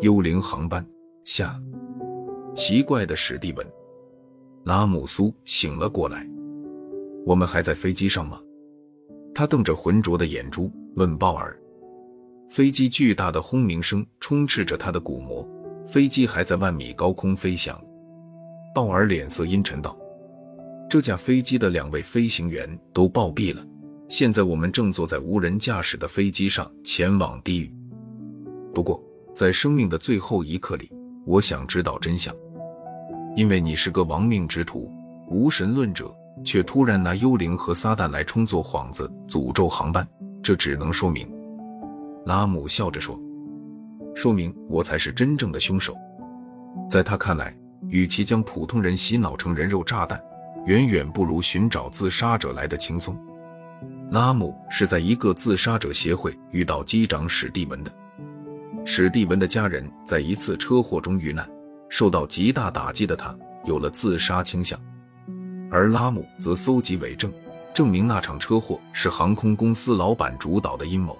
幽灵航班下，奇怪的史蒂文·拉姆苏醒了过来。我们还在飞机上吗？他瞪着浑浊的眼珠问鲍尔。飞机巨大的轰鸣声充斥着他的鼓膜，飞机还在万米高空飞翔。鲍尔脸色阴沉道：“这架飞机的两位飞行员都暴毙了。现在我们正坐在无人驾驶的飞机上前往地狱。不过，在生命的最后一刻里，我想知道真相，因为你是个亡命之徒，无神论者，却突然拿幽灵和撒旦来充作幌子，诅咒航班。这只能说明……”拉姆笑着说：“说明我才是真正的凶手。”在他看来。与其将普通人洗脑成人肉炸弹，远远不如寻找自杀者来的轻松。拉姆是在一个自杀者协会遇到机长史蒂文的。史蒂文的家人在一次车祸中遇难，受到极大打击的他有了自杀倾向，而拉姆则搜集伪证，证明那场车祸是航空公司老板主导的阴谋。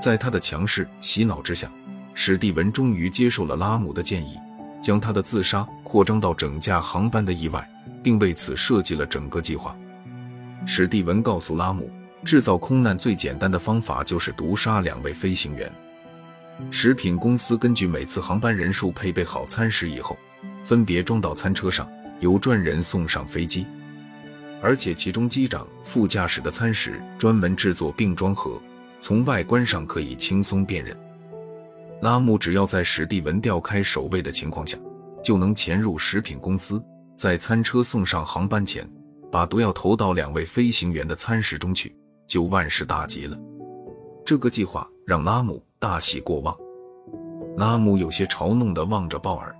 在他的强势洗脑之下，史蒂文终于接受了拉姆的建议。将他的自杀扩张到整架航班的意外，并为此设计了整个计划。史蒂文告诉拉姆，制造空难最简单的方法就是毒杀两位飞行员。食品公司根据每次航班人数配备好餐食以后，分别装到餐车上，由专人送上飞机。而且其中机长、副驾驶的餐食专门制作并装盒，从外观上可以轻松辨认。拉姆只要在史蒂文调开守卫的情况下，就能潜入食品公司，在餐车送上航班前，把毒药投到两位飞行员的餐食中去，就万事大吉了。这个计划让拉姆大喜过望。拉姆有些嘲弄地望着鲍尔：“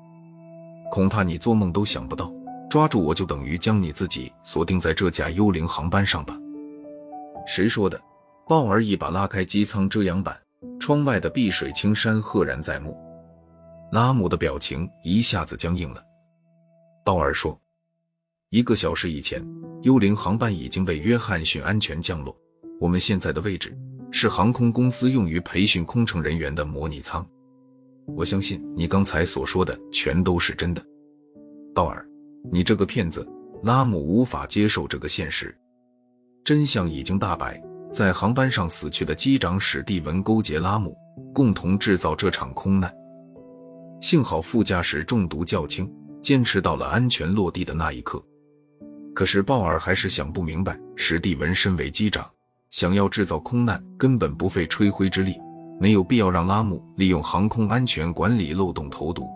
恐怕你做梦都想不到，抓住我就等于将你自己锁定在这架幽灵航班上吧？”谁说的？鲍尔一把拉开机舱遮阳板。窗外的碧水青山赫然在目，拉姆的表情一下子僵硬了。鲍尔说：“一个小时以前，幽灵航班已经被约翰逊安全降落。我们现在的位置是航空公司用于培训空乘人员的模拟舱。我相信你刚才所说的全都是真的。”道尔，你这个骗子！拉姆无法接受这个现实，真相已经大白。在航班上死去的机长史蒂文勾结拉姆，共同制造这场空难。幸好副驾驶中毒较轻，坚持到了安全落地的那一刻。可是鲍尔还是想不明白，史蒂文身为机长，想要制造空难根本不费吹灰之力，没有必要让拉姆利用航空安全管理漏洞投毒。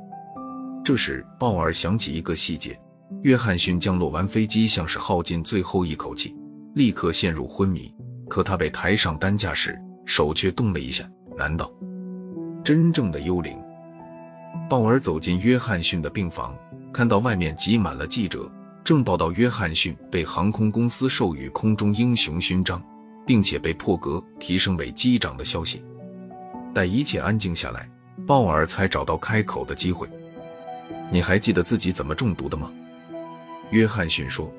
这时，鲍尔想起一个细节：约翰逊降落完飞机，像是耗尽最后一口气，立刻陷入昏迷。可他被抬上担架时，手却动了一下。难道真正的幽灵？鲍尔走进约翰逊的病房，看到外面挤满了记者，正报道约翰逊被航空公司授予空中英雄勋章，并且被破格提升为机长的消息。待一切安静下来，鲍尔才找到开口的机会：“你还记得自己怎么中毒的吗？”约翰逊说：“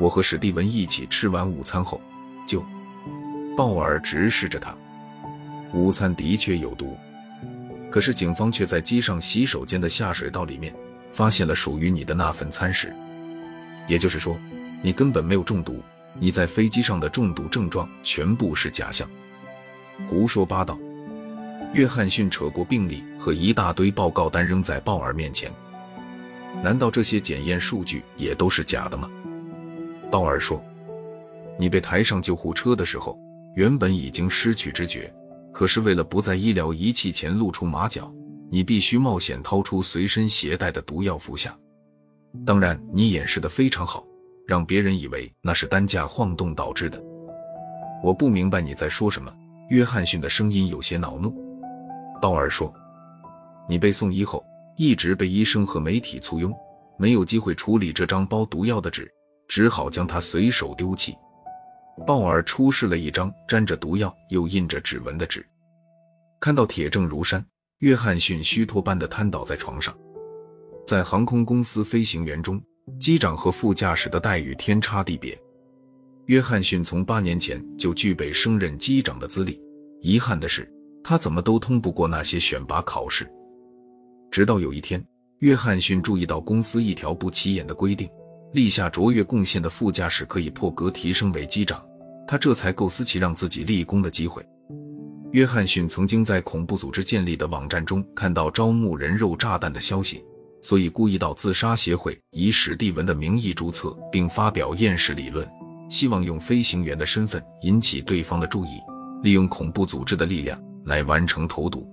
我和史蒂文一起吃完午餐后。”就，鲍尔直视着他。午餐的确有毒，可是警方却在机上洗手间的下水道里面发现了属于你的那份餐食。也就是说，你根本没有中毒，你在飞机上的中毒症状全部是假象。胡说八道！约翰逊扯过病历和一大堆报告单扔在鲍尔面前。难道这些检验数据也都是假的吗？鲍尔说。你被抬上救护车的时候，原本已经失去知觉，可是为了不在医疗仪器前露出马脚，你必须冒险掏出随身携带的毒药服下。当然，你掩饰的非常好，让别人以为那是担架晃动导致的。我不明白你在说什么。约翰逊的声音有些恼怒。鲍尔说：“你被送医后，一直被医生和媒体簇拥，没有机会处理这张包毒药的纸，只好将它随手丢弃。”鲍尔出示了一张沾着毒药又印着指纹的纸，看到铁证如山，约翰逊虚脱般的瘫倒在床上。在航空公司飞行员中，机长和副驾驶的待遇天差地别。约翰逊从八年前就具备升任机长的资历，遗憾的是，他怎么都通不过那些选拔考试。直到有一天，约翰逊注意到公司一条不起眼的规定：立下卓越贡献的副驾驶可以破格提升为机长。他这才构思起让自己立功的机会。约翰逊曾经在恐怖组织建立的网站中看到招募人肉炸弹的消息，所以故意到自杀协会以史蒂文的名义注册，并发表厌世理论，希望用飞行员的身份引起对方的注意，利用恐怖组织的力量来完成投毒。